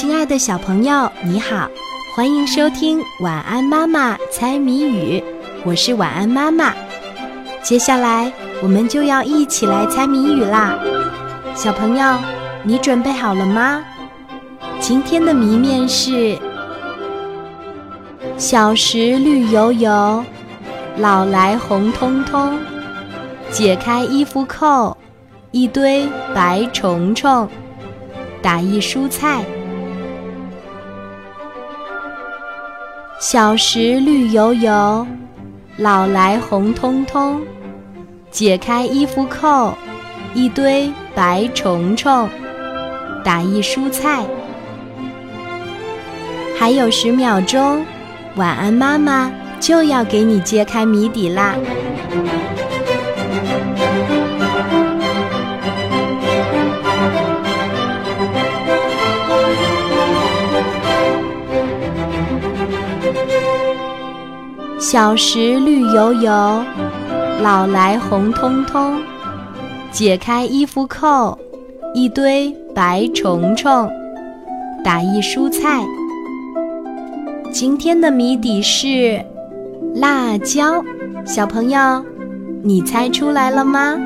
亲爱的小朋友，你好，欢迎收听《晚安妈妈猜谜语》，我是晚安妈妈。接下来我们就要一起来猜谜语啦，小朋友，你准备好了吗？今天的谜面是：小时绿油油，老来红彤彤，解开衣服扣，一堆白虫虫，打一蔬菜。小时绿油油，老来红彤彤，解开衣服扣，一堆白虫虫，打一蔬菜。还有十秒钟，晚安妈妈就要给你揭开谜底啦。小时绿油油，老来红彤彤，解开衣服扣，一堆白虫虫，打一蔬菜。今天的谜底是辣椒，小朋友，你猜出来了吗？